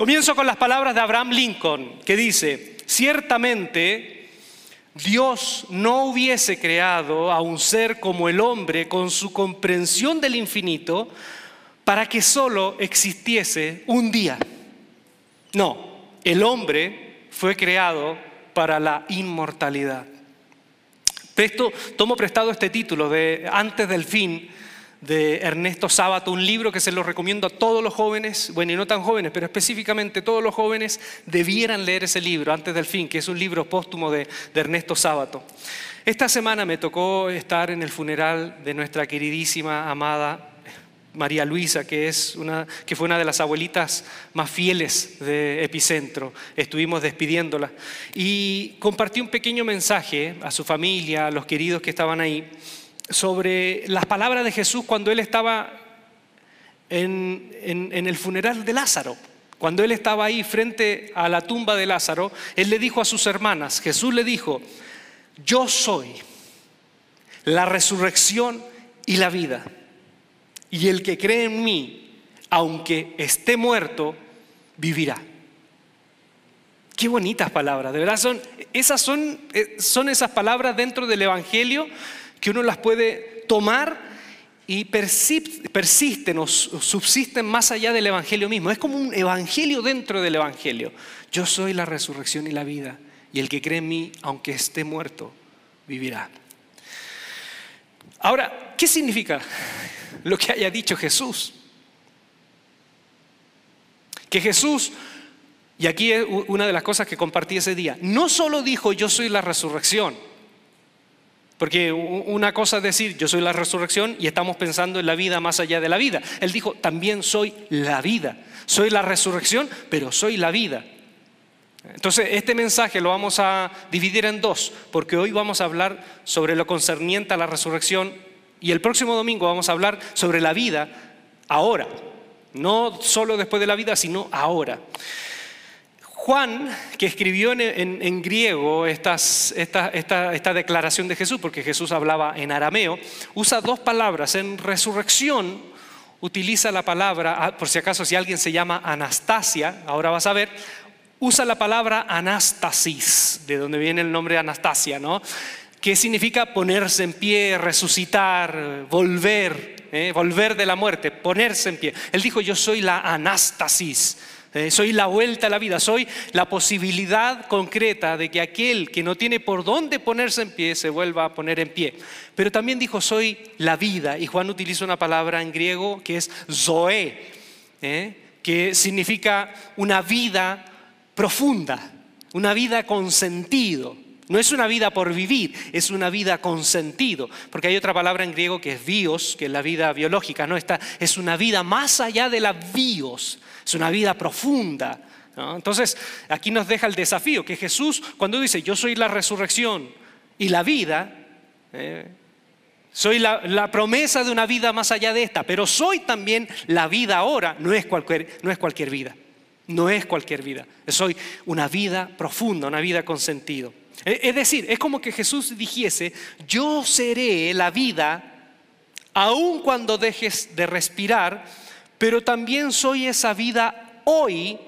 Comienzo con las palabras de Abraham Lincoln, que dice, ciertamente Dios no hubiese creado a un ser como el hombre con su comprensión del infinito para que solo existiese un día. No, el hombre fue creado para la inmortalidad. Esto, tomo prestado este título de Antes del fin de Ernesto Sábato, un libro que se lo recomiendo a todos los jóvenes, bueno, y no tan jóvenes, pero específicamente todos los jóvenes debieran leer ese libro, Antes del Fin, que es un libro póstumo de, Ernesto Sábato. Esta semana me tocó estar en el funeral de nuestra queridísima, amada María Luisa, que, es una, que fue una de las abuelitas más fieles de Epicentro. Estuvimos despidiéndola. Y compartí un pequeño mensaje a su familia, a los queridos que estaban ahí, sobre las palabras de Jesús cuando él estaba en, en, el funeral de Lázaro. Cuando él estaba ahí frente a la tumba de Lázaro, él le dijo a sus hermanas, Jesús le dijo, yo soy la resurrección y la vida. Y el que cree en mí, aunque esté muerto, vivirá. Qué bonitas palabras, de verdad son esas son, eh, son esas palabras dentro del evangelio que uno las puede tomar y persisten o subsisten más allá del Evangelio mismo. Es como un Evangelio dentro del Evangelio. Yo soy la resurrección y la vida, y el que cree en mí, aunque esté muerto, vivirá. Ahora, ¿qué significa lo que haya dicho Jesús? Que Jesús, y aquí es una de las cosas que compartí ese día, no solo dijo yo soy la resurrección, porque una cosa es decir, yo soy la resurrección y estamos pensando en la vida más allá de la vida. Él dijo, también soy la vida. Soy la resurrección, pero soy la vida. Entonces, este mensaje lo vamos a dividir en dos, porque hoy vamos a hablar sobre lo concerniente a la resurrección y el próximo domingo vamos a hablar sobre la vida ahora. No solo después de la vida, sino ahora. Juan, que escribió en, griego esta, declaración de Jesús, porque Jesús hablaba en arameo, usa dos palabras. En resurrección utiliza la palabra, ah, por si acaso si alguien se llama Anastasia, ahora vas a ver, usa la palabra anastasis, de donde viene el nombre Anastasia, ¿no? Que significa ponerse en pie, resucitar, volver, ¿eh? volver de la muerte, ponerse en pie. Él dijo, yo soy la anastasis eh, soy la vuelta a la vida, soy la posibilidad concreta de que aquel que no tiene por dónde ponerse en pie se vuelva a poner en pie. Pero también dijo, soy la vida. Y Juan utiliza una palabra en griego que es zoe, ¿eh? que significa una vida profunda, una vida con sentido. No es una vida por vivir, es una vida con sentido. Porque hay otra palabra en griego que es bios, que es la vida biológica. No, Esta es una vida más allá de la bios es una vida profunda. Entonces, aquí nos deja el desafío que Jesús, cuando dice, yo soy la resurrección y la vida, eh, soy la, promesa de una vida más allá de esta, pero soy también la vida ahora, no es cualquier, no es cualquier vida, no es cualquier vida, soy una vida profunda, una vida con sentido. Es decir, es como que Jesús dijese, yo seré la vida aun cuando dejes de respirar pero también soy esa vida hoy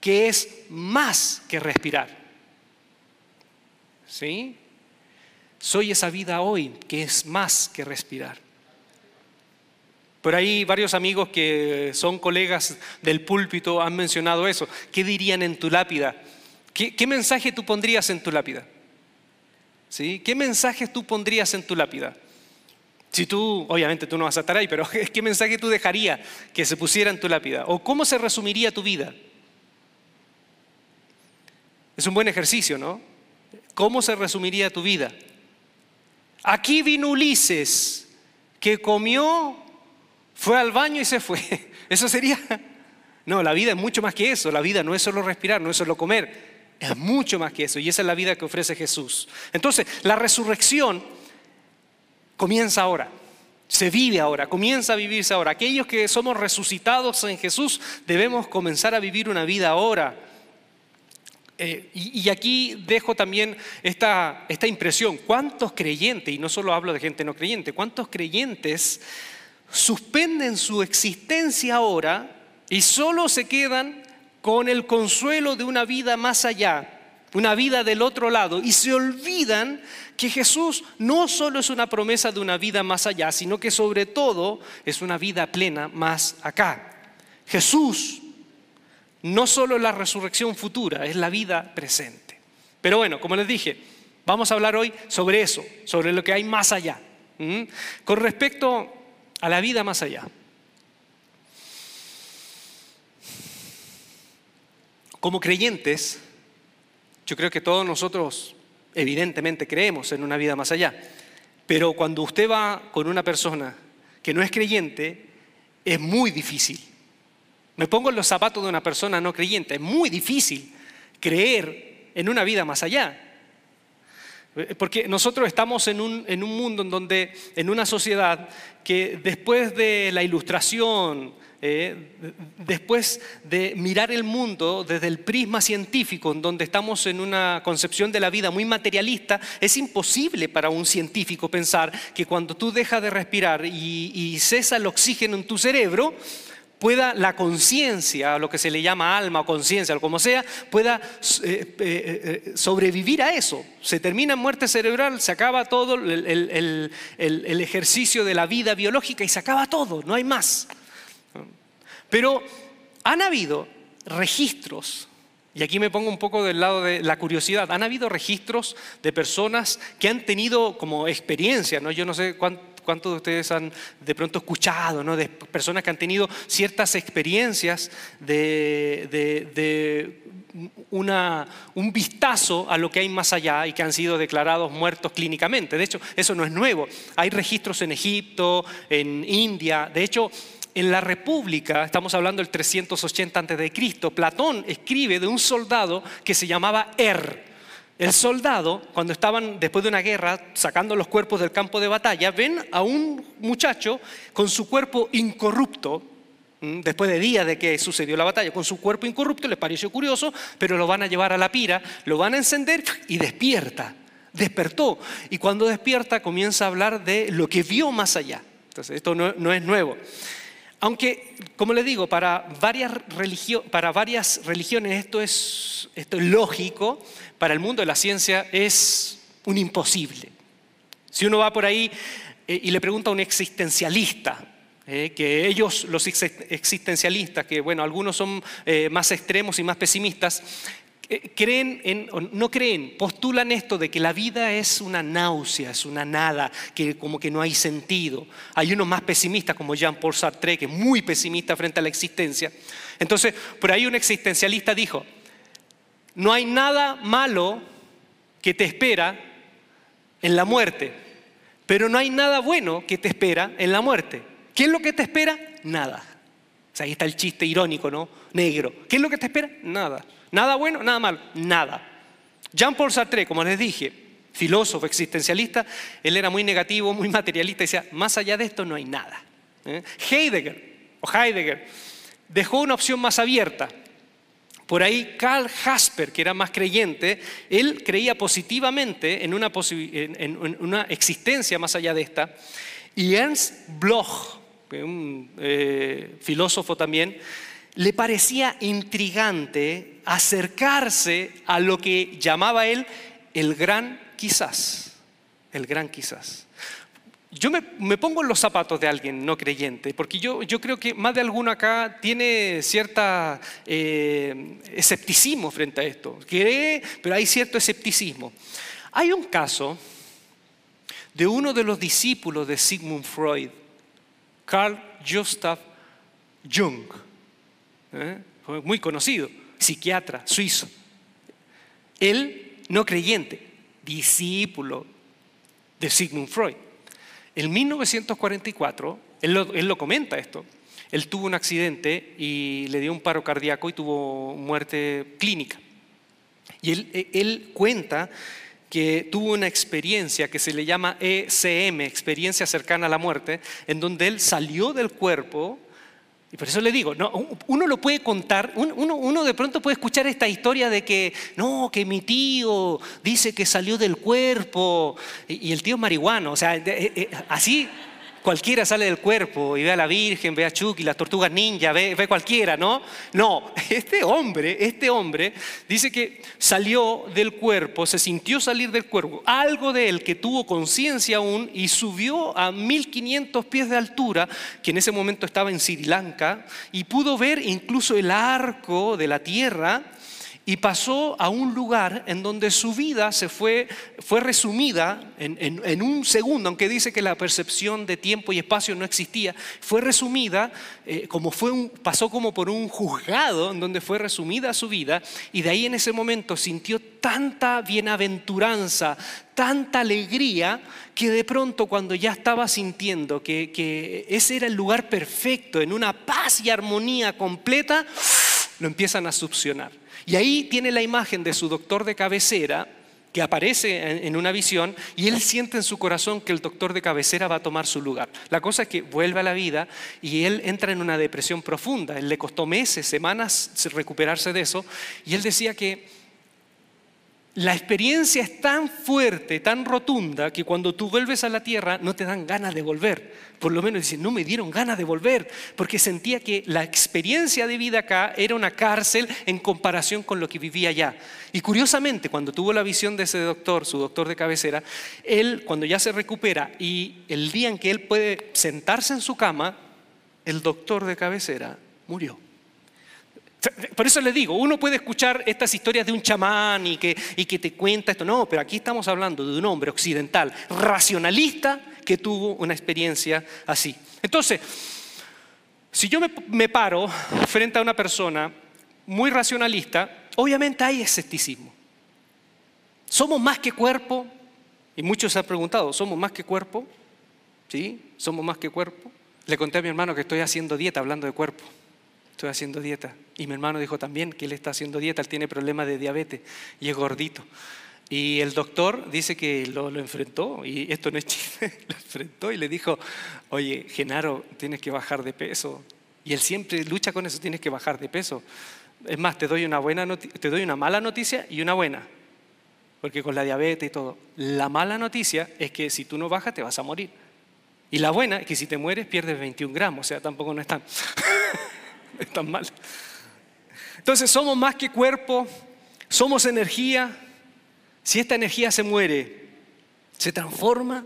que es más que respirar. ¿Sí? Soy esa vida hoy que es más que respirar. Por ahí varios amigos que son colegas del púlpito han mencionado eso. ¿Qué dirían en tu lápida? ¿Qué, mensaje tú pondrías en tu lápida? ¿Sí? ¿Qué mensaje tú pondrías en tu lápida? Si tú, obviamente tú no vas a estar ahí, pero ¿qué mensaje tú dejarías que se pusiera en tu lápida? ¿O cómo se resumiría tu vida? Es un buen ejercicio, ¿no? ¿Cómo se resumiría tu vida? Aquí vino Ulises, que comió, fue al baño y se fue. ¿Eso sería? No, la vida es mucho más que eso. La vida no es solo respirar, no es solo comer. Es mucho más que eso. Y esa es la vida que ofrece Jesús. Entonces, la resurrección comienza ahora. Se vive ahora, comienza a vivirse ahora. Aquellos que somos resucitados en Jesús debemos comenzar a vivir una vida ahora. Eh, y, aquí dejo también esta, esta impresión. ¿Cuántos creyentes, y no solo hablo de gente no creyente, cuántos creyentes suspenden su existencia ahora y solo se quedan con el consuelo de una vida más allá, una vida del otro lado, y se olvidan que Jesús no solo es una promesa de una vida más allá, sino que sobre todo es una vida plena más acá. Jesús no solo es la resurrección futura, es la vida presente. Pero bueno, como les dije, vamos a hablar hoy sobre eso, sobre lo que hay más allá. Con respecto a la vida más allá. Como creyentes, yo creo que todos nosotros evidentemente creemos en una vida más allá, pero cuando usted va con una persona que no es creyente, es muy difícil. Me pongo en los zapatos de una persona no creyente, es muy difícil creer en una vida más allá. Porque nosotros estamos en un, en un mundo en donde, en una sociedad que después de la ilustración, eh, después de mirar el mundo desde el prisma científico, en donde estamos en una concepción de la vida muy materialista, es imposible para un científico pensar que cuando tú dejas de respirar y, y cesa el oxígeno en tu cerebro, pueda la conciencia, lo que se le llama alma o conciencia, o como sea, pueda eh, eh, sobrevivir a eso. Se termina en muerte cerebral, se acaba todo el, el ejercicio de la vida biológica y se acaba todo, no hay más. Pero han habido registros, y aquí me pongo un poco del lado de la curiosidad, han habido registros de personas que han tenido como experiencia, ¿no? yo no sé cuántos de ustedes han de pronto escuchado, ¿no? de personas que han tenido ciertas experiencias de, un vistazo a lo que hay más allá y que han sido declarados muertos clínicamente. De hecho, eso no es nuevo. Hay registros en Egipto, en India. De hecho, en la República, estamos hablando del 380 a.C., Platón escribe de un soldado que se llamaba Er. El soldado, cuando estaban después de una guerra sacando los cuerpos del campo de batalla, ven a un muchacho con su cuerpo incorrupto, después de días de que sucedió la batalla, con su cuerpo incorrupto, les pareció curioso, pero lo van a llevar a la pira, lo van a encender y despierta. Despertó. Y cuando despierta comienza a hablar de lo que vio más allá. Entonces, esto no, no es nuevo. Aunque, como le digo, para varias, para varias religiones esto es, lógico, para el mundo de la ciencia es un imposible. Si uno va por ahí eh, y le pregunta a un existencialista, eh, que ellos, los existencialistas, que bueno, algunos son eh, más extremos y más pesimistas, creen en, no creen, postulan esto de que la vida es una náusea, es una nada, que como que no hay sentido. Hay unos más pesimistas como Jean-Paul Sartre, que es muy pesimista frente a la existencia. Entonces, por ahí un existencialista dijo, no hay nada malo que te espera en la muerte, pero no hay nada bueno que te espera en la muerte. ¿Qué es lo que te espera? Nada. O sea, ahí está el chiste irónico, ¿no? Negro. ¿Qué es lo que te espera? Nada. Nada bueno, nada malo, nada. Jean-Paul Sartre, como les dije, filósofo existencialista, él era muy negativo, muy materialista, y decía, más allá de esto no hay nada. ¿eh? Heidegger, o Heidegger, dejó una opción más abierta. Por ahí Karl Jasper, que era más creyente, él creía positivamente en una, en una existencia más allá de esta. Y Ernst Bloch, un eh, filósofo también, le parecía intrigante acercarse a lo que llamaba él el gran quizás, el gran quizás. Yo me, pongo en los zapatos de alguien no creyente, porque yo, yo creo que más de alguno acá tiene cierta eh, escepticismo frente a esto. Cree, pero hay cierto escepticismo. Hay un caso de uno de los discípulos de Sigmund Freud, Carl Gustav Jung. ¿Eh? muy conocido, psiquiatra suizo. Él, no creyente, discípulo de Sigmund Freud. En 1944, él lo, él lo comenta esto, él tuvo un accidente y le dio un paro cardíaco y tuvo muerte clínica. Y él, él, cuenta que tuvo una experiencia que se le llama ECM, experiencia cercana a la muerte, en donde él salió del cuerpo y por eso le digo, no, uno lo puede contar, uno, de pronto puede escuchar esta historia de que, no, que mi tío dice que salió del cuerpo y, el tío es marihuano, o sea, eh, eh, así, cualquiera sale del cuerpo y ve a la Virgen, ve a Chucky, las tortugas ninja, ve, ve cualquiera, ¿no? No, este hombre, este hombre dice que salió del cuerpo, se sintió salir del cuerpo, algo de él que tuvo conciencia aún y subió a 1500 pies de altura, que en ese momento estaba en Sri Lanka, y pudo ver incluso el arco de la tierra y pasó a un lugar en donde su vida se fue, fue resumida en, un segundo, aunque dice que la percepción de tiempo y espacio no existía, fue resumida, eh, como fue un, pasó como por un juzgado en donde fue resumida su vida, y de ahí en ese momento sintió tanta bienaventuranza, tanta alegría, que de pronto cuando ya estaba sintiendo que, que ese era el lugar perfecto, en una paz y armonía completa, lo empiezan a succionar. Y ahí tiene la imagen de su doctor de cabecera que aparece en una visión y él siente en su corazón que el doctor de cabecera va a tomar su lugar. La cosa es que vuelve a la vida y él entra en una depresión profunda. Él le costó meses, semanas recuperarse de eso y él decía que la experiencia es tan fuerte, tan rotunda, que cuando tú vuelves a la tierra no te dan ganas de volver. Por lo menos dicen, no me dieron ganas de volver, porque sentía que la experiencia de vida acá era una cárcel en comparación con lo que vivía allá. Y curiosamente, cuando tuvo la visión de ese doctor, su doctor de cabecera, él, cuando ya se recupera y el día en que él puede sentarse en su cama, el doctor de cabecera murió. Por eso les digo, uno puede escuchar estas historias de un chamán y que, te cuenta esto. No, pero aquí estamos hablando de un hombre occidental, racionalista, que tuvo una experiencia así. Entonces, si yo me paro frente a una persona muy racionalista, obviamente hay escepticismo. ¿Somos más que cuerpo? Y muchos se han preguntado, ¿somos más que cuerpo? ¿Sí? ¿Somos más que cuerpo? Le conté a mi hermano que estoy haciendo dieta hablando de cuerpo estoy haciendo dieta. Y mi hermano dijo también que él está haciendo dieta, él tiene problemas de diabetes y es gordito. Y el doctor dice que lo, enfrentó, y esto no es chiste, lo enfrentó y le dijo, oye, Genaro, tienes que bajar de peso. Y él siempre lucha con eso, tienes que bajar de peso. Es más, te doy una, buena te doy una mala noticia y una buena, porque con la diabetes y todo. La mala noticia es que si tú no bajas te vas a morir. Y la buena es que si te mueres pierdes 21 gramos, o sea, tampoco no es tan... es tan mal. Entonces somos más que cuerpo, somos energía. Si esta energía se muere, se transforma,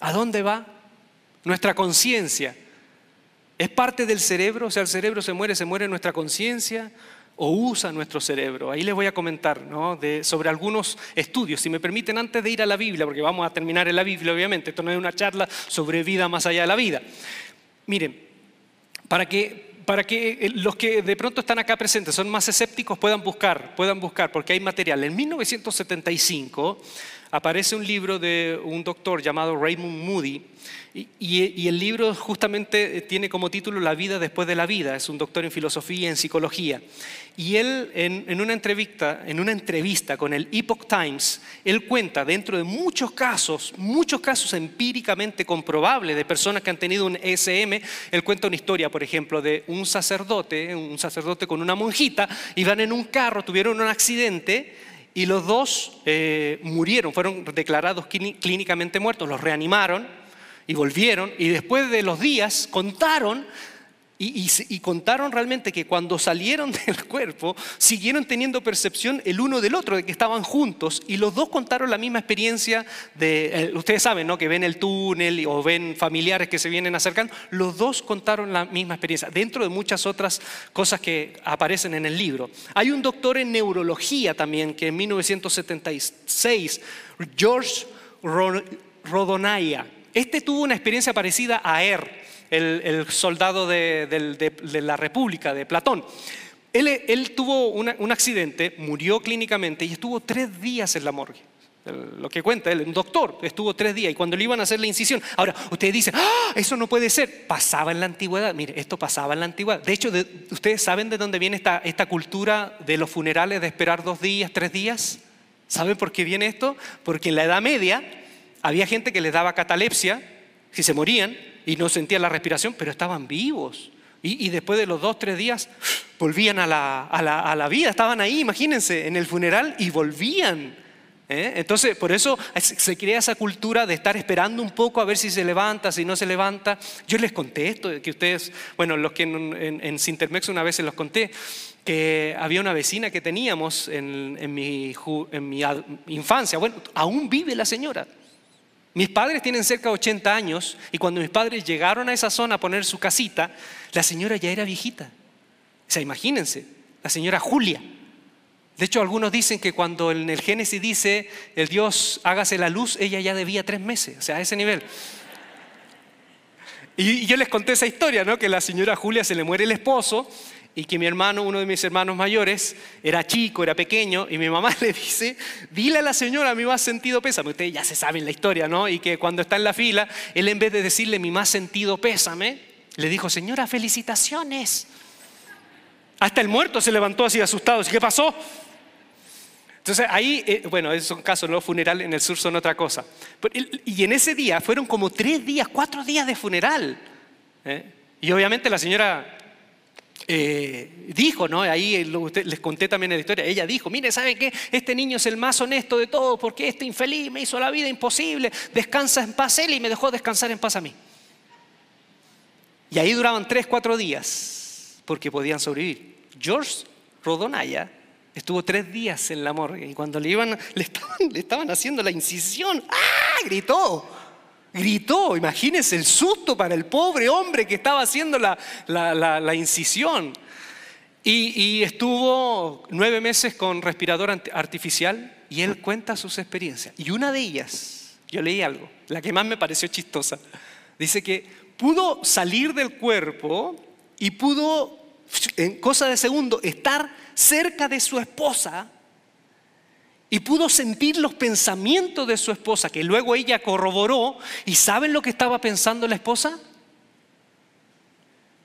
¿a dónde va? Nuestra conciencia. ¿Es parte del cerebro? O sea, el cerebro se muere, se muere nuestra conciencia o usa nuestro cerebro. Ahí les voy a comentar sobre algunos estudios, si me permiten, antes de ir a la Biblia, porque vamos a terminar en la Biblia, obviamente, esto no es una charla sobre vida más allá de la vida. Miren, para que para que eh, los que de pronto están acá presentes son más escépticos puedan buscar, puedan buscar, porque hay material. En 1975 aparece un libro de un doctor llamado Raymond Moody y, el libro justamente tiene como título La vida después de la vida, es un doctor en filosofía y en psicología. Y él en, una entrevista, en una entrevista con el Epoch Times, él cuenta dentro de muchos casos, muchos casos empíricamente comprobables de personas que han tenido un ESM, él cuenta una historia, por ejemplo, de un sacerdote, un sacerdote con una monjita, iban en un carro, tuvieron un accidente, y los dos eh, murieron, fueron declarados clínicamente muertos, los reanimaron y volvieron. Y después de los días contaron y, contaron realmente que cuando salieron del cuerpo siguieron teniendo percepción el uno del otro, de que estaban juntos, y los dos contaron la misma experiencia de, eh, ustedes saben, ¿no? Que ven el túnel o ven familiares que se vienen acercando, los dos contaron la misma experiencia, dentro de muchas otras cosas que aparecen en el libro. Hay un doctor en neurología también que en 1976, George Rodonaya, este tuvo una experiencia parecida a Er el, soldado de, la República, de Platón. Él, tuvo un accidente, murió clínicamente y estuvo tres días en la morgue. Lo que cuenta él, un doctor, estuvo tres días y cuando le iban a hacer la incisión. Ahora, ustedes dicen, ¡Ah, eso no puede ser. Pasaba en la antigüedad. Mire, esto pasaba en la antigüedad. De hecho, ¿ustedes saben de dónde viene esta, esta cultura de los funerales de esperar dos días, tres días? ¿Saben por qué viene esto? Porque en la Edad Media había gente que les daba catalepsia, si se morían, y no sentían la respiración, pero estaban vivos. Y, después de los dos, tres días volvían a la, a, la, a la, vida, estaban ahí, imagínense, en el funeral y volvían. ¿eh? Entonces, por eso se crea esa cultura de estar esperando un poco a ver si se levanta, si no se levanta. Yo les conté esto, que ustedes, bueno, los que en, en, Sintermex una vez se los conté, que había una vecina que teníamos en, en, mi, en mi infancia. Bueno, aún vive la señora. Mis padres tienen cerca de 80 años y cuando mis padres llegaron a esa zona a poner su casita, la señora ya era viejita. O sea, imagínense, la señora Julia. De hecho, algunos dicen que cuando en el Génesis dice el Dios hágase la luz, ella ya debía tres meses, o sea, a ese nivel. Y yo les conté esa historia, ¿no? Que la señora Julia se le muere el esposo y que mi hermano, uno de mis hermanos mayores, era chico, era pequeño, y mi mamá le dice, dile a la señora mi más sentido pésame. Ustedes ya se saben la historia, ¿no? Y que cuando está en la fila, él en vez de decirle mi más sentido pésame, le dijo, señora, felicitaciones. Hasta el muerto se levantó así asustado. ¿Qué pasó? Entonces ahí, eh, bueno, esos son casos, los funerales en el sur son otra cosa. Y en ese día fueron como tres días, cuatro días de funeral. ¿eh? Y obviamente la señora eh, dijo, ¿no? Ahí les conté también la historia. Ella dijo: Mire, ¿saben qué? Este niño es el más honesto de todos porque este infeliz me hizo la vida imposible. Descansa en paz él y me dejó descansar en paz a mí. Y ahí duraban tres, cuatro días porque podían sobrevivir. George Rodonaya estuvo tres días en la morgue y cuando le, iban, le, estaban, haciendo la incisión, ¡ah! gritó. Gritó, imagínense el susto para el pobre hombre que estaba haciendo la, incisión. Y, y, estuvo nueve meses con respirador artificial y él cuenta sus experiencias. Y una de ellas, yo leí algo, la que más me pareció chistosa, dice que pudo salir del cuerpo y pudo en cosa de segundo, estar cerca de su esposa y pudo sentir los pensamientos de su esposa, que luego ella corroboró. ¿Y saben lo que estaba pensando la esposa?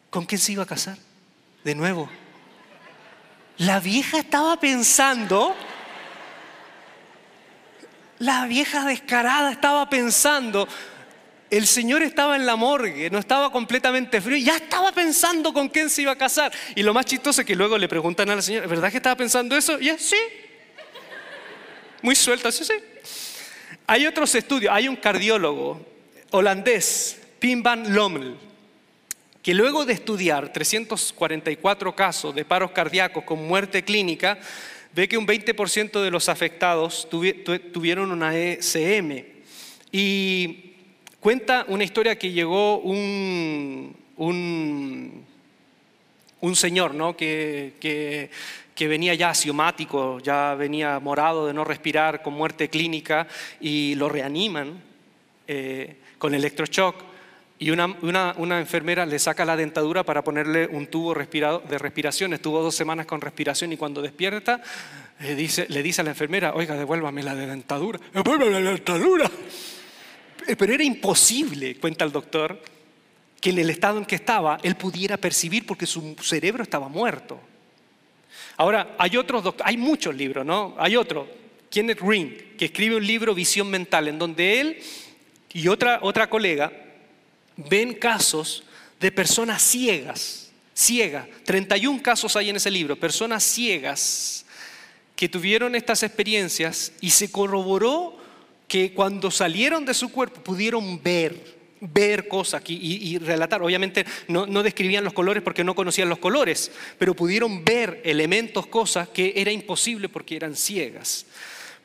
¿Con quién se iba a casar? De nuevo. La vieja estaba pensando, la vieja descarada estaba pensando, el Señor estaba en la morgue, no estaba completamente frío, ya estaba pensando con quién se iba a casar. Y lo más chistoso es que luego le preguntan a la señora, ¿verdad que estaba pensando eso? Y es, sí. Muy suelta, sí, sí. Hay otros estudios, hay un cardiólogo holandés, Pim van Lommel, que luego de estudiar 344 casos de paros cardíacos con muerte clínica, ve que un 20% de los afectados tuvieron una ECM. Y Cuenta una historia que llegó un, un, señor ¿no? que, venía ya asiomático, ya venía morado de no respirar, con muerte clínica, y lo reaniman eh, con electroshock. Y una, una, enfermera le saca la dentadura para ponerle un tubo de respiración. Estuvo dos semanas con respiración y cuando despierta le dice, le dice a la enfermera, oiga, devuélvame la dentadura. Devuélvame la dentadura. Eh, pero era imposible, cuenta el doctor, que en el estado en que estaba él pudiera percibir porque su cerebro estaba muerto. Ahora, hay otros hay muchos libros, ¿no? Hay otro, Kenneth Ring, que escribe un libro Visión Mental, en donde él y otra, otra colega ven casos de personas ciegas, ciegas, 31 casos hay en ese libro, personas ciegas que tuvieron estas experiencias y se corroboró que cuando salieron de su cuerpo pudieron ver, ver cosas y, relatar. Obviamente no, describían los colores porque no conocían los colores, pero pudieron ver elementos, cosas que era imposible porque eran ciegas.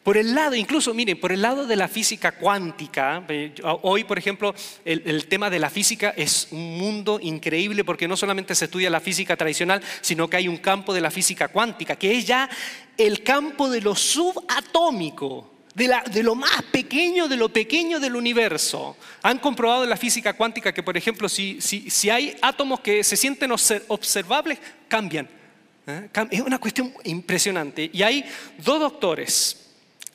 Por el lado, incluso, miren, por el lado de la física cuántica, eh, hoy, por ejemplo, el, tema de la física es un mundo increíble porque no solamente se estudia la física tradicional, sino que hay un campo de la física cuántica, que es ya el campo de lo subatómico de, lo más pequeño, de lo pequeño del universo. Han comprobado en la física cuántica que, por ejemplo, si, hay átomos que se sienten observables, cambian. ¿eh? Es una cuestión impresionante. Y hay dos doctores,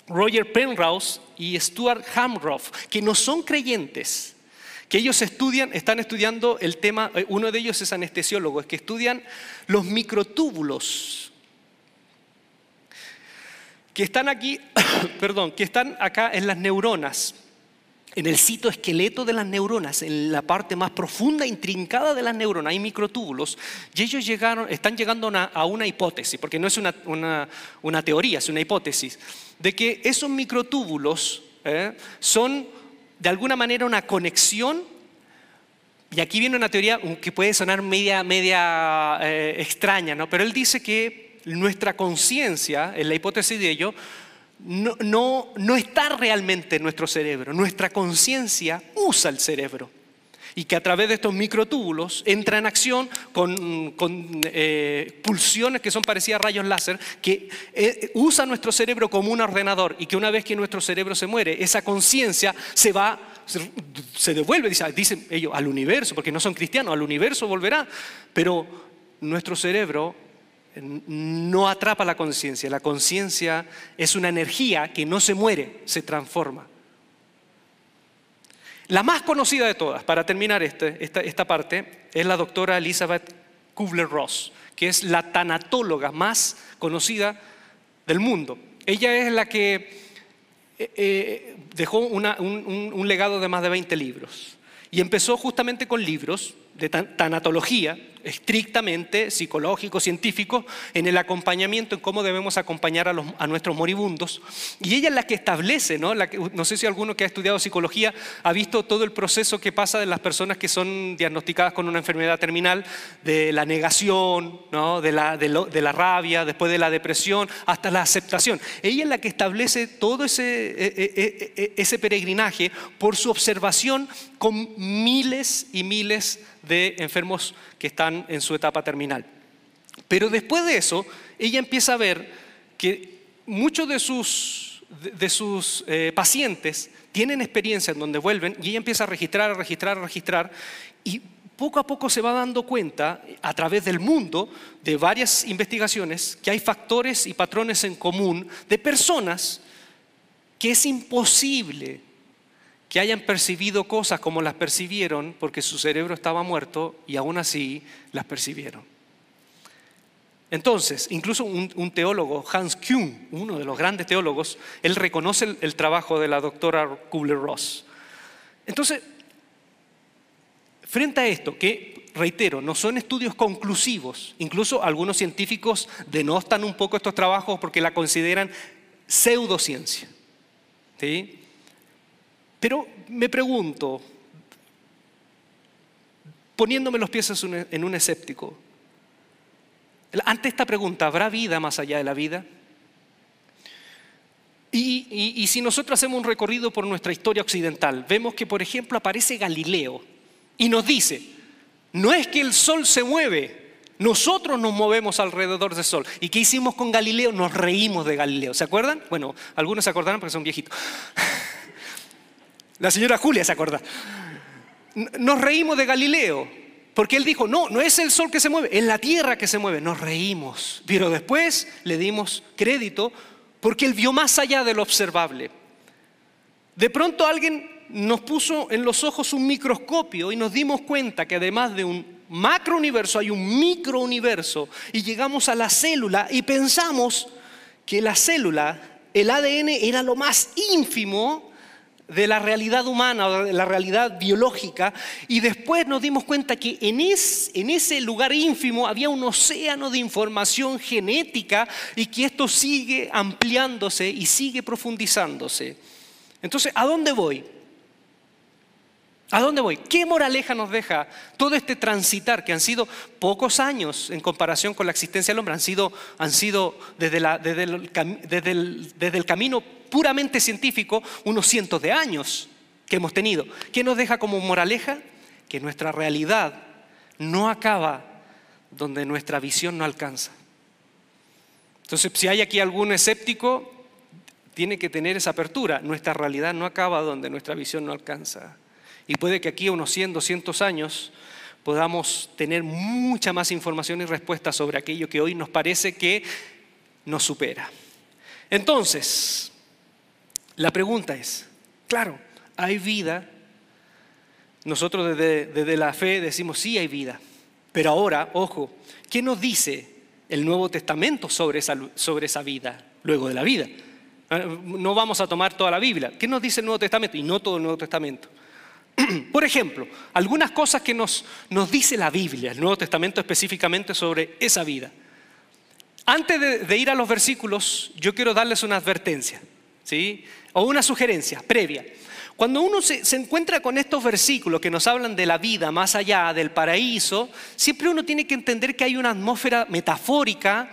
Roger Penrose y Stuart Hamroff, que no son creyentes, que ellos estudian, están estudiando el tema, eh, uno de ellos es anestesiólogo, es que estudian los microtúbulos que están aquí, perdón, que están acá en las neuronas. en el citoesqueleto de las neuronas, en la parte más profunda, intrincada de las neuronas, hay microtúbulos, y ellos llegaron, están llegando a una, hipótesis, porque no es una, teoría, es una hipótesis, de que esos microtúbulos ¿eh? son de alguna manera una conexión, y aquí viene una teoría que puede sonar media, media eh, extraña, ¿no? pero él dice que nuestra conciencia, en la hipótesis de ello, no, no, está realmente en nuestro cerebro. Nuestra conciencia usa el cerebro. Y que a través de estos microtúbulos entra en acción con, eh, pulsiones que son parecidas a rayos láser, que eh, usa nuestro cerebro como un ordenador. Y que una vez que nuestro cerebro se muere, esa conciencia se va, se, devuelve, dicen ellos, al universo, porque no son cristianos, al universo volverá, pero nuestro cerebro no atrapa la conciencia. La conciencia es una energía que no se muere, se transforma. La más conocida de todas, para terminar este, esta, parte, es la doctora Elizabeth Kubler-Ross, que es la tanatóloga más conocida del mundo. Ella es la que eh, eh, dejó un, legado de más de 20 libros y empezó justamente con libros de tanatología, estrictamente psicológico, científico, en el acompañamiento, en cómo debemos acompañar a, nuestros moribundos. Y ella es la que establece, ¿no? no sé si alguno que ha estudiado psicología ha visto todo el proceso que pasa de las personas que son diagnosticadas con una enfermedad terminal, de la negación, ¿no? de, la, de, la rabia, después de la depresión, hasta la aceptación. Ella es la que establece todo ese, e, e, e, ese peregrinaje por su observación con miles y miles de enfermos que están en su etapa terminal. Pero después de eso, ella empieza a ver que muchos de sus, de sus eh, pacientes tienen experiencia en donde vuelven y ella empieza a registrar, a registrar, a registrar y poco a poco se va dando cuenta a través del mundo de varias investigaciones que hay factores y patrones en común de personas que es imposible que hayan percibido cosas como las percibieron porque su cerebro estaba muerto y aún así las percibieron. Entonces, incluso un, teólogo, Hans Kuhn, uno de los grandes teólogos, él reconoce el, trabajo de la doctora Kubler-Ross. Entonces, frente a esto, que reitero, no son estudios conclusivos, incluso algunos científicos denostan un poco estos trabajos porque la consideran pseudociencia. ¿sí? Pero me pregunto, poniéndome los pies en un escéptico, ante esta pregunta, ¿habrá vida más allá de la vida? Y, y, si nosotros hacemos un recorrido por nuestra historia occidental, vemos que, por ejemplo, aparece Galileo y nos dice, no es que el sol se mueve, nosotros nos movemos alrededor del sol. ¿Y qué hicimos con Galileo? Nos reímos de Galileo. ¿Se acuerdan? Bueno, algunos se acordarán porque son viejitos. La señora Julia se acuerda. Nos reímos de Galileo, porque él dijo, no, no es el sol que se mueve, es la tierra que se mueve. Nos reímos, pero después le dimos crédito porque él vio más allá de lo observable. De pronto alguien nos puso en los ojos un microscopio y nos dimos cuenta que además de un macrouniverso hay un microuniverso y llegamos a la célula y pensamos que la célula, el ADN era lo más ínfimo de la realidad humana de la realidad biológica y después nos dimos cuenta que en, en, ese lugar ínfimo había un océano de información genética y que esto sigue ampliándose y sigue profundizándose. Entonces, ¿a dónde voy? ¿A dónde voy? ¿Qué moraleja nos deja todo este transitar que han sido pocos años en comparación con la existencia del hombre? Han sido, han sido desde, el, desde el camino puramente científico unos cientos de años que hemos tenido. ¿Qué nos deja como moraleja? Que nuestra realidad no acaba donde nuestra visión no alcanza. Entonces, si hay aquí algún escéptico, tiene que tener esa apertura. Nuestra realidad no acaba donde nuestra visión no alcanza. Y puede que aquí a unos 100, 200 años podamos tener mucha más información y respuesta sobre aquello que hoy nos parece que nos supera. Entonces, la pregunta es, claro, hay vida. Nosotros desde, la fe decimos, sí hay vida. Pero ahora, ojo, ¿qué nos dice el Nuevo Testamento sobre esa, sobre esa vida, luego de la vida? Eh, no vamos a tomar toda la Biblia. ¿Qué nos dice el Nuevo Testamento? Y no todo el Nuevo Testamento. Por ejemplo, algunas cosas que nos, dice la Biblia, el Nuevo Testamento específicamente sobre esa vida. Antes de, ir a los versículos, yo quiero darles una advertencia, ¿sí? O una sugerencia previa. Cuando uno se, encuentra con estos versículos que nos hablan de la vida más allá del paraíso, siempre uno tiene que entender que hay una atmósfera metafórica,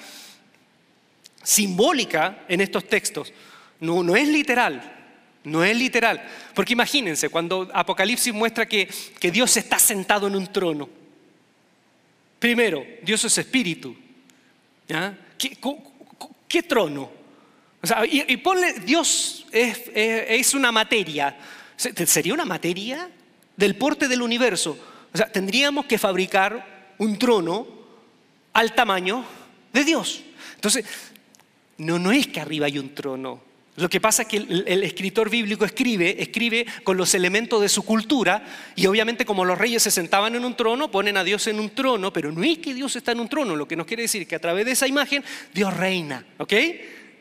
simbólica en estos textos. No es literal, no es literal. Porque imagínense, cuando Apocalipsis muestra que, Dios está sentado en un trono. Primero, Dios es espíritu. ¿Qué, trono? y, ponle, Dios es, es, una materia. ¿Sería una materia del porte del universo? O sea, tendríamos que fabricar un trono al tamaño de Dios. Entonces, no, no es que arriba hay un trono. Lo que pasa es que el, escritor bíblico escribe, escribe con los elementos de su cultura y obviamente como los reyes se sentaban en un trono, ponen a Dios en un trono, pero no es que Dios está en un trono, lo que nos quiere decir que a través de esa imagen Dios reina, ¿ok?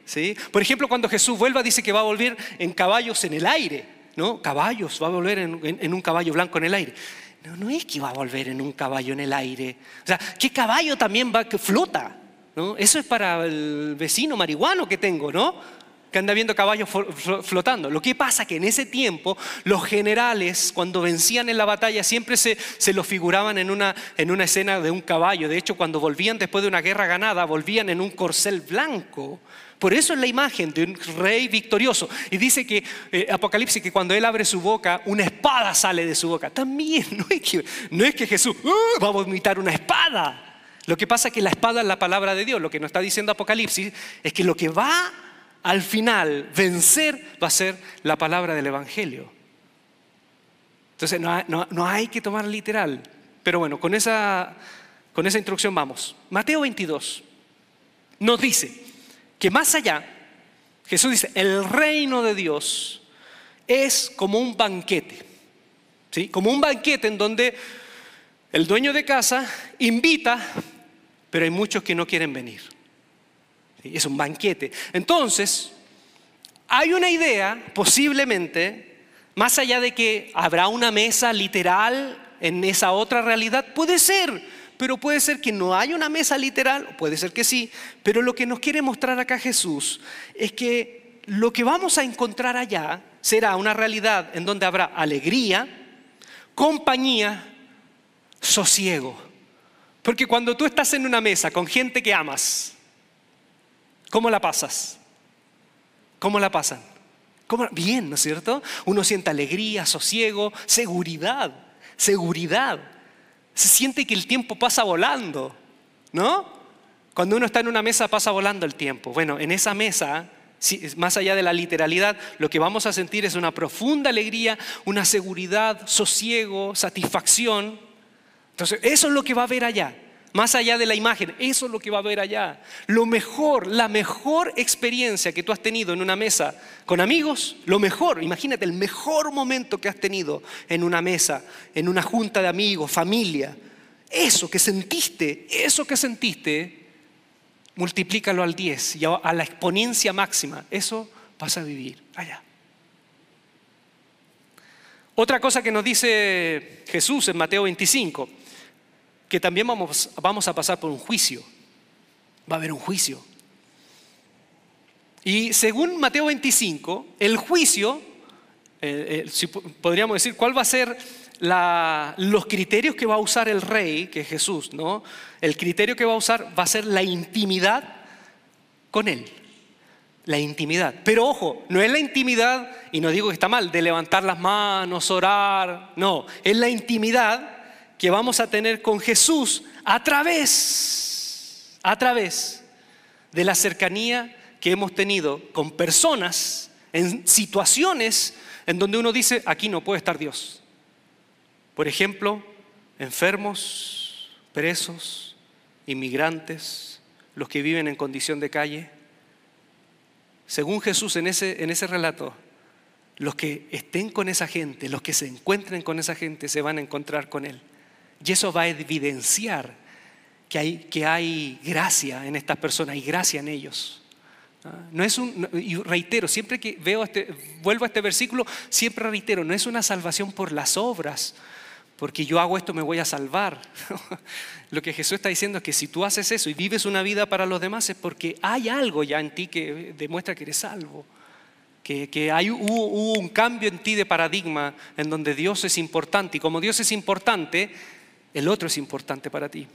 ¿Sí? Por ejemplo, cuando Jesús vuelva dice que va a volver en caballos en el aire, ¿no? Caballos, va a volver en, un caballo blanco en el aire. No, no es que va a volver en un caballo en el aire. O sea, ¿qué caballo también va que flota? ¿No? Eso es para el vecino marihuano que tengo, ¿no? Que anda viendo caballos flotando. Lo que pasa es que en ese tiempo los generales cuando vencían en la batalla siempre se, se lo figuraban en una, en una escena de un caballo. De hecho, cuando volvían después de una guerra ganada, volvían en un corcel blanco. Por eso es la imagen de un rey victorioso. Y dice que eh, Apocalipsis que cuando él abre su boca, una espada sale de su boca. También no es que, no es que Jesús uh, va a vomitar una espada. Lo que pasa es que la espada es la palabra de Dios. Lo que nos está diciendo Apocalipsis es que lo que va al final vencer va a ser la palabra del Evangelio. Entonces no, hay que tomar literal. Pero bueno, con esa, con esa instrucción vamos. Mateo 22 nos dice que más allá, Jesús dice, el reino de Dios es como un banquete. ¿sí? Como un banquete en donde el dueño de casa invita, pero hay muchos que no quieren venir. Es un banquete. Entonces, hay una idea, posiblemente, más allá de que habrá una mesa literal en esa otra realidad, puede ser, pero puede ser que no haya una mesa literal, puede ser que sí, pero lo que nos quiere mostrar acá Jesús es que lo que vamos a encontrar allá será una realidad en donde habrá alegría, compañía, sosiego. Porque cuando tú estás en una mesa con gente que amas, ¿Cómo la pasas? ¿Cómo la pasan? Bien, ¿no es cierto? Uno siente alegría, sosiego, seguridad, seguridad. Se siente que el tiempo pasa volando, ¿no? Cuando uno está en una mesa pasa volando el tiempo. Bueno, en esa mesa, más allá de la literalidad, lo que vamos a sentir es una profunda alegría, una seguridad, sosiego, satisfacción. Entonces, eso es lo que va a haber allá más allá de la imagen. Eso es lo que va a haber allá. Lo mejor, la mejor experiencia que tú has tenido en una mesa con amigos, lo mejor, imagínate el mejor momento que has tenido en una mesa, en una junta de amigos, familia. Eso que sentiste, eso que sentiste, multiplícalo al 10 y a la exponencia máxima. Eso vas a vivir allá. Otra cosa que nos dice Jesús en Mateo 25 que también vamos, vamos a pasar por un juicio. Va a haber un juicio. Y según Mateo 25, el juicio, eh, eh, podríamos decir, ¿cuál va a ser los criterios que va a usar el rey, que es Jesús? ¿no? El criterio que va a usar va a ser la intimidad con él. La intimidad. Pero ojo, no es la intimidad, y no digo que está mal, de levantar las manos, orar. No, es la intimidad que vamos a tener con Jesús a través, a través de la cercanía que hemos tenido con personas en situaciones en donde uno dice, aquí no puede estar Dios. Por ejemplo, enfermos, presos, inmigrantes, los que viven en condición de calle. Según Jesús en ese, en ese relato, los que estén con esa gente, los que se encuentren con esa gente, se van a encontrar con Él. Y eso va a evidenciar que hay, que hay gracia en estas personas, hay gracia en ellos. Ah, no es un, y reitero, siempre que veo este, vuelvo a este versículo, siempre reitero, no es una salvación por las obras, porque yo hago esto me voy a salvar. Lo que Jesús está diciendo es que si tú haces eso y vives una vida para los demás es porque hay algo ya en ti que demuestra que eres salvo. Que, hay, hubo, hubo un cambio en ti de paradigma en donde Dios es importante y como Dios es importante, el otro es importante para ti.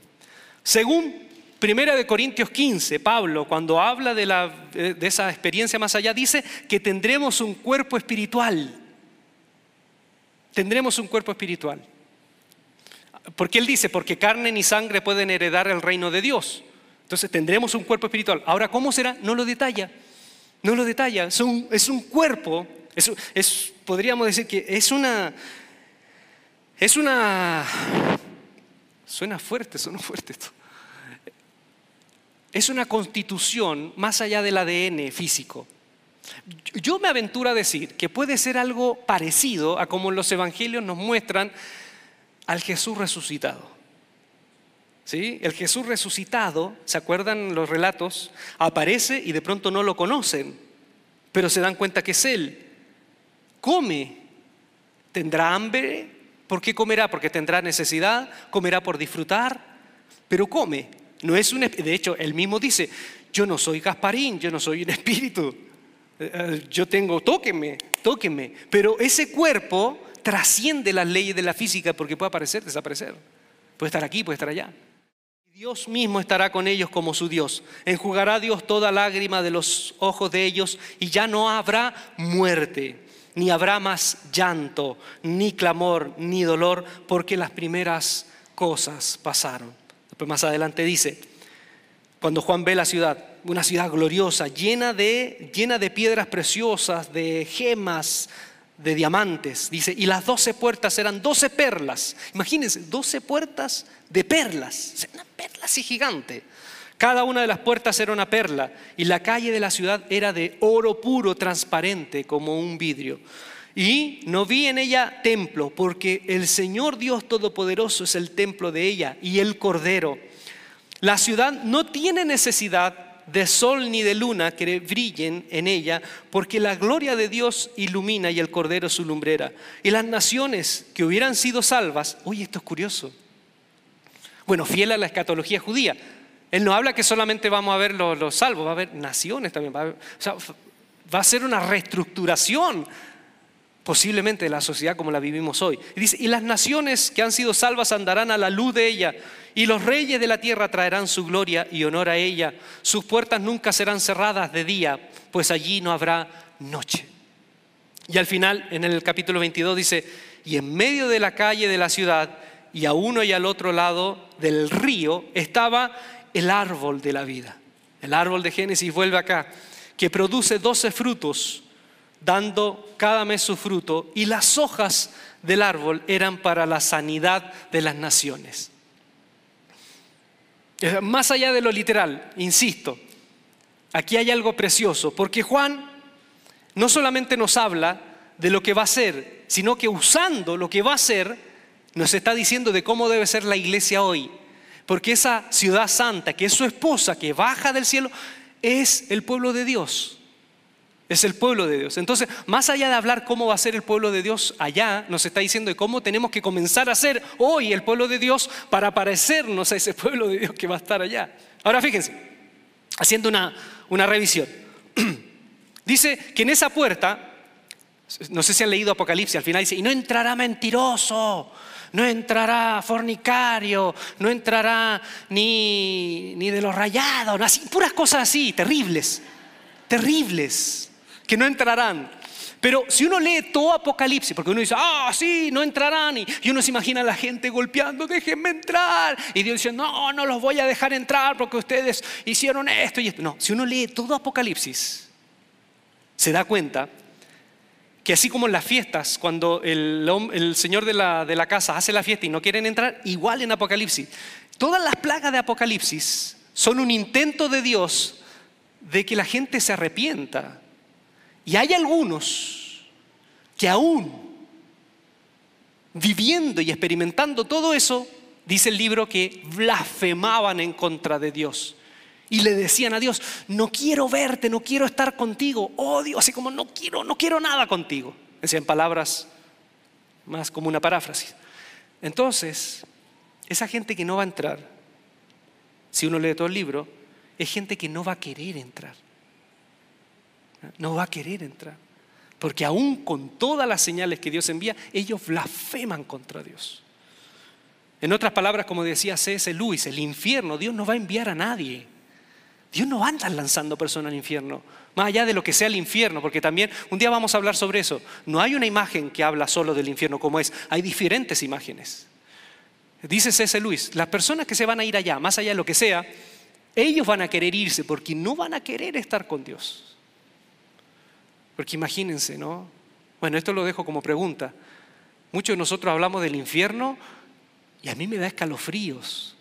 Según Primera de Corintios 15, Pablo, cuando habla de, la, de esa experiencia más allá, dice que tendremos un cuerpo espiritual. Tendremos un cuerpo espiritual. Porque él dice, porque carne ni sangre pueden heredar el reino de Dios. Entonces tendremos un cuerpo espiritual. Ahora, ¿cómo será? No lo detalla. No lo detalla. Es un, cuerpo, es, podríamos decir que es una... Es una... Suena fuerte, suena fuerte esto es una constitución más allá del ADN físico. Yo me aventuro a decir que puede ser algo parecido a como los evangelios nos muestran al Jesús resucitado. ¿Sí? El Jesús resucitado, ¿se acuerdan los relatos? Aparece y de pronto no lo conocen, pero se dan cuenta que es Él. Come, tendrá hambre, ¿por qué comerá? Porque tendrá necesidad, comerá por disfrutar, pero come. No es un, de hecho, él mismo dice, yo no soy Gasparín, yo no soy un espíritu. Eh, eh, yo tengo, tóqueme, tóqueme. Pero ese cuerpo trasciende las leyes de la física porque puede aparecer, desaparecer. Puede estar aquí, puede estar allá. Dios mismo estará con ellos como su Dios. Enjugará Dios toda lágrima de los ojos de ellos y ya no habrá muerte, ni habrá más llanto, ni clamor, ni dolor, porque las primeras cosas pasaron. Pues más adelante dice, cuando Juan ve la ciudad, una ciudad gloriosa, llena de, llena de piedras preciosas, de gemas, de diamantes, dice, y las doce puertas eran doce perlas. Imagínense, doce puertas de perlas, una perla así gigante. Cada una de las puertas era una perla y la calle de la ciudad era de oro puro, transparente, como un vidrio. Y no vi en ella templo, porque el Señor Dios Todopoderoso es el templo de ella y el Cordero. La ciudad no tiene necesidad de sol ni de luna que brillen en ella, porque la gloria de Dios ilumina y el Cordero su lumbrera. Y las naciones que hubieran sido salvas, oye, esto es curioso. Bueno, fiel a la escatología judía. Él no habla que solamente vamos a ver los, salvos, va a haber naciones también. Va va a ser una reestructuración posiblemente de la sociedad como la vivimos hoy. Y dice, y las naciones que han sido salvas andarán a la luz de ella, y los reyes de la tierra traerán su gloria y honor a ella. Sus puertas nunca serán cerradas de día, pues allí no habrá noche. Y al final, en el capítulo 22 dice, y en medio de la calle de la ciudad, y a uno y al otro lado del río, estaba el árbol de la vida. El árbol de Génesis vuelve acá, que produce doce frutos dando cada mes su fruto, y las hojas del árbol eran para la sanidad de las naciones. Más allá de lo literal, insisto, aquí hay algo precioso, porque Juan no solamente nos habla de lo que va a ser, sino que usando lo que va a ser, nos está diciendo de cómo debe ser la iglesia hoy. Porque esa ciudad santa, que es su esposa, que baja del cielo, es el pueblo de Dios. Es el pueblo de Dios. Entonces, más allá de hablar cómo va a ser el pueblo de Dios allá, nos está diciendo de cómo tenemos que comenzar a ser hoy el pueblo de Dios para parecernos a ese pueblo de Dios que va a estar allá. Ahora fíjense, haciendo una, una revisión. dice que en esa puerta, no sé si han leído Apocalipsis, al final dice, y no entrará mentiroso, no entrará fornicario, no entrará ni, ni de los rayados, puras cosas así, terribles, terribles que no entrarán. Pero si uno lee todo Apocalipsis, porque uno dice, ah, sí, no entrarán, y, uno se imagina a la gente golpeando, déjenme entrar, y Dios dice, no, no los voy a dejar entrar porque ustedes hicieron esto y esto. No, si uno lee todo Apocalipsis, se da cuenta que así como en las fiestas, cuando el, señor de la, de la casa hace la fiesta y no quieren entrar, igual en Apocalipsis. Todas las plagas de Apocalipsis son un intento de Dios de que la gente se arrepienta y hay algunos que aún viviendo y experimentando todo eso, dice el libro que blasfemaban en contra de Dios. Y le decían a Dios, no quiero verte, no quiero estar contigo, odio, así como no quiero, no quiero nada contigo. Decían palabras más como una paráfrasis. Entonces, esa gente que no va a entrar, si uno lee todo el libro, es gente que no va a querer entrar. No va a querer entrar. Porque aún con todas las señales que Dios envía, ellos blasfeman contra Dios. En otras palabras, como decía C.S. Lewis, el infierno, Dios no va a enviar a nadie. Dios no va a andar lanzando personas al infierno, más allá de lo que sea el infierno, porque también un día vamos a hablar sobre eso. No hay una imagen que habla solo del infierno como es, hay diferentes imágenes. Dice C.S. Lewis, las personas que se van a ir allá, más allá de lo que sea, ellos van a querer irse porque no van a querer estar con Dios. Porque imagínense, ¿no? Bueno, esto lo dejo como pregunta. Muchos de nosotros hablamos del infierno y a mí me da escalofríos.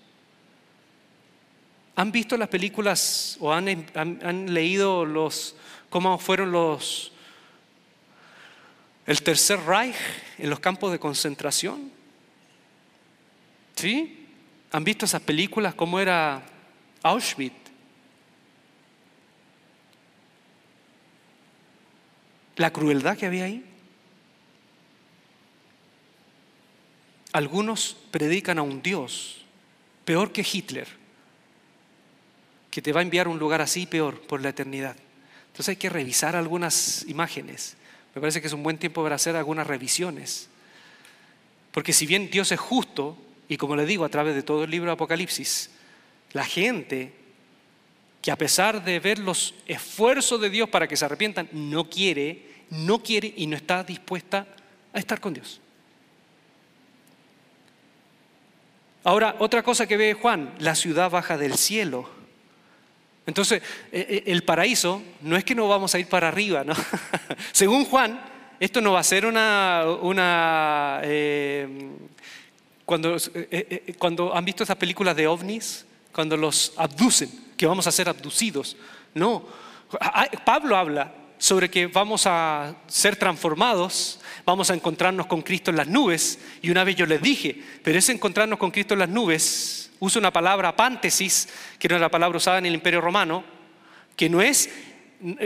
¿Han visto las películas o han, han, leído los, cómo fueron los, el tercer Reich en los campos de concentración? ¿Sí? ¿Han visto esas películas? ¿Cómo era Auschwitz? la crueldad que había ahí. Algunos predican a un Dios peor que Hitler, que te va a enviar a un lugar así peor por la eternidad. Entonces hay que revisar algunas imágenes. Me parece que es un buen tiempo para hacer algunas revisiones. Porque si bien Dios es justo, y como le digo a través de todo el libro de Apocalipsis, la gente que a pesar de ver los esfuerzos de Dios para que se arrepientan, no quiere, no quiere y no está dispuesta a estar con Dios. Ahora, otra cosa que ve Juan, la ciudad baja del cielo. Entonces, eh, eh, el paraíso no es que no vamos a ir para arriba, ¿no? Según Juan, esto no va a ser una... una eh, cuando, cuando han visto esas películas de ovnis, cuando los abducen, que vamos a ser abducidos. No, Pablo habla sobre que vamos a ser transformados, vamos a encontrarnos con Cristo en las nubes. Y una vez yo les dije, pero ese encontrarnos con Cristo en las nubes usa una palabra pántesis, que no era la palabra usada en el Imperio Romano, que no es,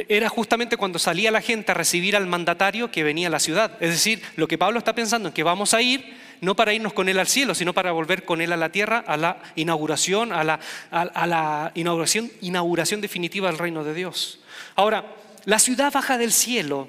era justamente cuando salía la gente a recibir al mandatario que venía a la ciudad. Es decir, lo que Pablo está pensando es que vamos a ir no para irnos con Él al cielo, sino para volver con Él a la tierra, a la inauguración, a la, a, la inauguración, inauguración definitiva del reino de Dios. Ahora, la ciudad baja del cielo,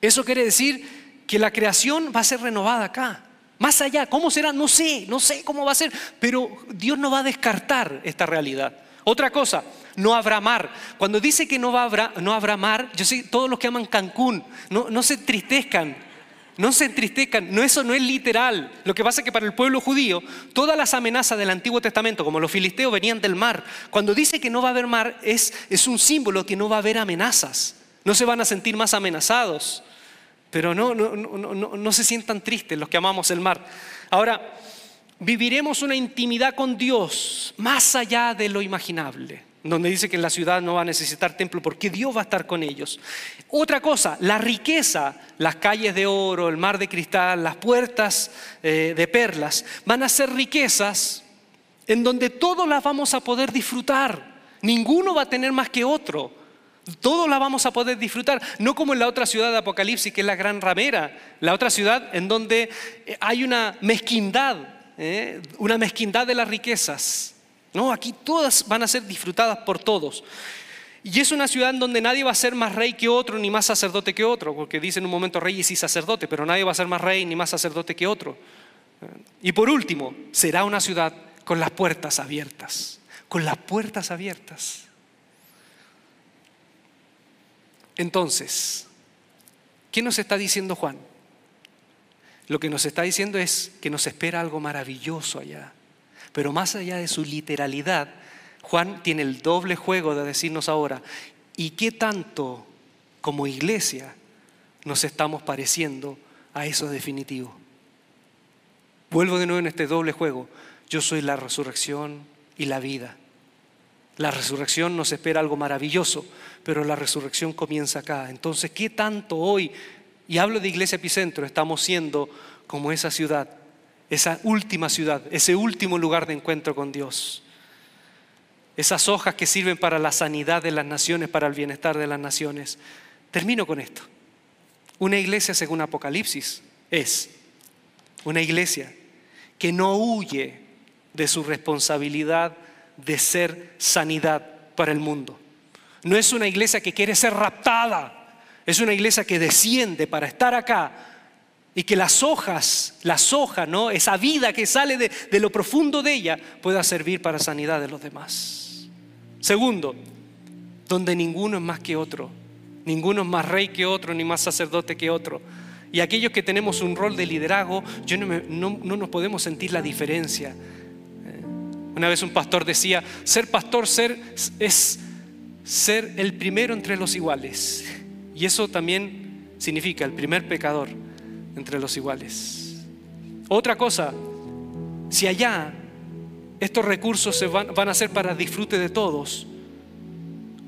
eso quiere decir que la creación va a ser renovada acá. Más allá, ¿cómo será? No sé, no sé cómo va a ser, pero Dios no va a descartar esta realidad. Otra cosa, no habrá mar. Cuando dice que no, habrá, no habrá mar, yo sé, todos los que aman Cancún, no, no se entristezcan, no se entristezcan, no, eso no es literal. Lo que pasa es que para el pueblo judío, todas las amenazas del Antiguo Testamento, como los filisteos, venían del mar. Cuando dice que no va a haber mar, es, es un símbolo que no va a haber amenazas. No se van a sentir más amenazados. Pero no, no, no, no, no se sientan tristes los que amamos el mar. Ahora, viviremos una intimidad con Dios más allá de lo imaginable donde dice que en la ciudad no va a necesitar templo porque Dios va a estar con ellos. Otra cosa, la riqueza, las calles de oro, el mar de cristal, las puertas eh, de perlas, van a ser riquezas en donde todos las vamos a poder disfrutar. Ninguno va a tener más que otro. Todos la vamos a poder disfrutar, no como en la otra ciudad de Apocalipsis, que es la gran ramera, la otra ciudad en donde eh, hay una mezquindad, eh, una mezquindad de las riquezas. No, aquí todas van a ser disfrutadas por todos. Y es una ciudad en donde nadie va a ser más rey que otro, ni más sacerdote que otro, porque dice en un momento reyes y sacerdote, pero nadie va a ser más rey ni más sacerdote que otro. Y por último, será una ciudad con las puertas abiertas, con las puertas abiertas. Entonces, ¿qué nos está diciendo Juan? Lo que nos está diciendo es que nos espera algo maravilloso allá. Pero más allá de su literalidad, Juan tiene el doble juego de decirnos ahora, ¿y qué tanto como iglesia nos estamos pareciendo a eso definitivo? Vuelvo de nuevo en este doble juego. Yo soy la resurrección y la vida. La resurrección nos espera algo maravilloso, pero la resurrección comienza acá. Entonces, ¿qué tanto hoy, y hablo de Iglesia Epicentro, estamos siendo como esa ciudad esa última ciudad, ese último lugar de encuentro con Dios. esas hojas que sirven para la sanidad de las naciones, para el bienestar de las naciones. Termino con esto. Una iglesia según Apocalipsis es una iglesia que no huye de su responsabilidad de ser sanidad para el mundo. No es una iglesia que quiere ser raptada, es una iglesia que desciende para estar acá y que las hojas, las hojas, ¿no? esa vida que sale de, de lo profundo de ella pueda servir para sanidad de los demás. Segundo, donde ninguno es más que otro, ninguno es más rey que otro, ni más sacerdote que otro. Y aquellos que tenemos un rol de liderazgo, yo no, nos podemos sentir la diferencia. Eh, una vez un pastor decía, ser pastor ser, es ser el primero entre los iguales. Y eso también significa el primer pecador entre los iguales. Otra cosa, si allá estos recursos se van, a ser para disfrute de todos,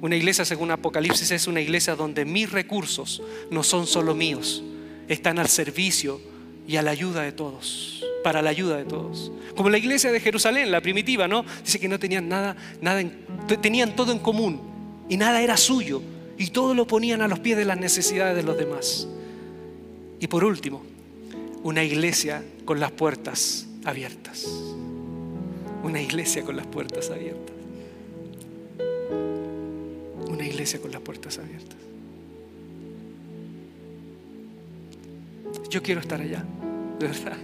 una iglesia según Apocalipsis es una iglesia donde mis recursos no son solo míos, están al servicio y a la ayuda de todos, para la ayuda de todos. Como la iglesia de Jerusalén, la primitiva, ¿no? Dice que no tenían nada, nada tenían todo en común y nada era suyo y todo lo ponían a los pies de las necesidades de los demás. Y por último, una iglesia con las puertas abiertas. Una iglesia con las puertas abiertas. Una iglesia con las puertas abiertas. Yo quiero estar allá, de verdad.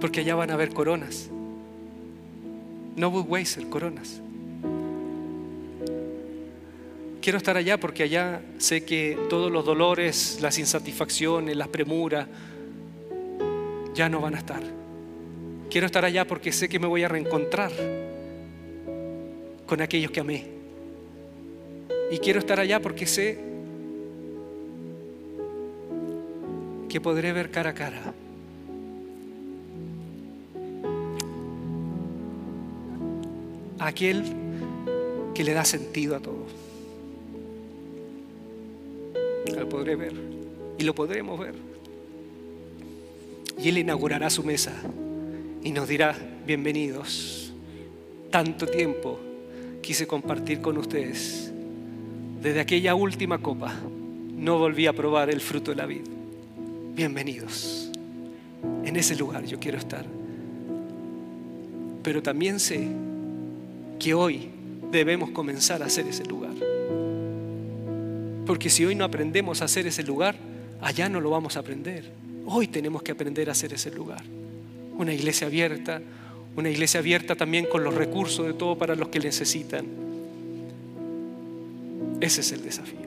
Porque allá van a haber coronas. No Budweiser, coronas. Quiero estar allá porque allá sé que todos los dolores, las insatisfacciones, las premuras, ya no van a estar. Quiero estar allá porque sé que me voy a reencontrar con aquellos que amé. Y quiero estar allá porque sé que podré ver cara a cara. Aquel que le da sentido a todo. Lo podré ver y lo podremos ver. Y Él inaugurará su mesa y nos dirá, bienvenidos. Tanto tiempo quise compartir con ustedes. Desde aquella última copa no volví a probar el fruto de la vida bienvenidos. En ese lugar yo quiero estar. Pero también sé que hoy debemos comenzar a hacer ese lugar. Porque si hoy no aprendemos a hacer ese lugar, allá no lo vamos a aprender. Hoy tenemos que aprender a hacer ese lugar. Una iglesia abierta, una iglesia abierta también con los recursos de todo para los que necesitan. Ese es el desafío.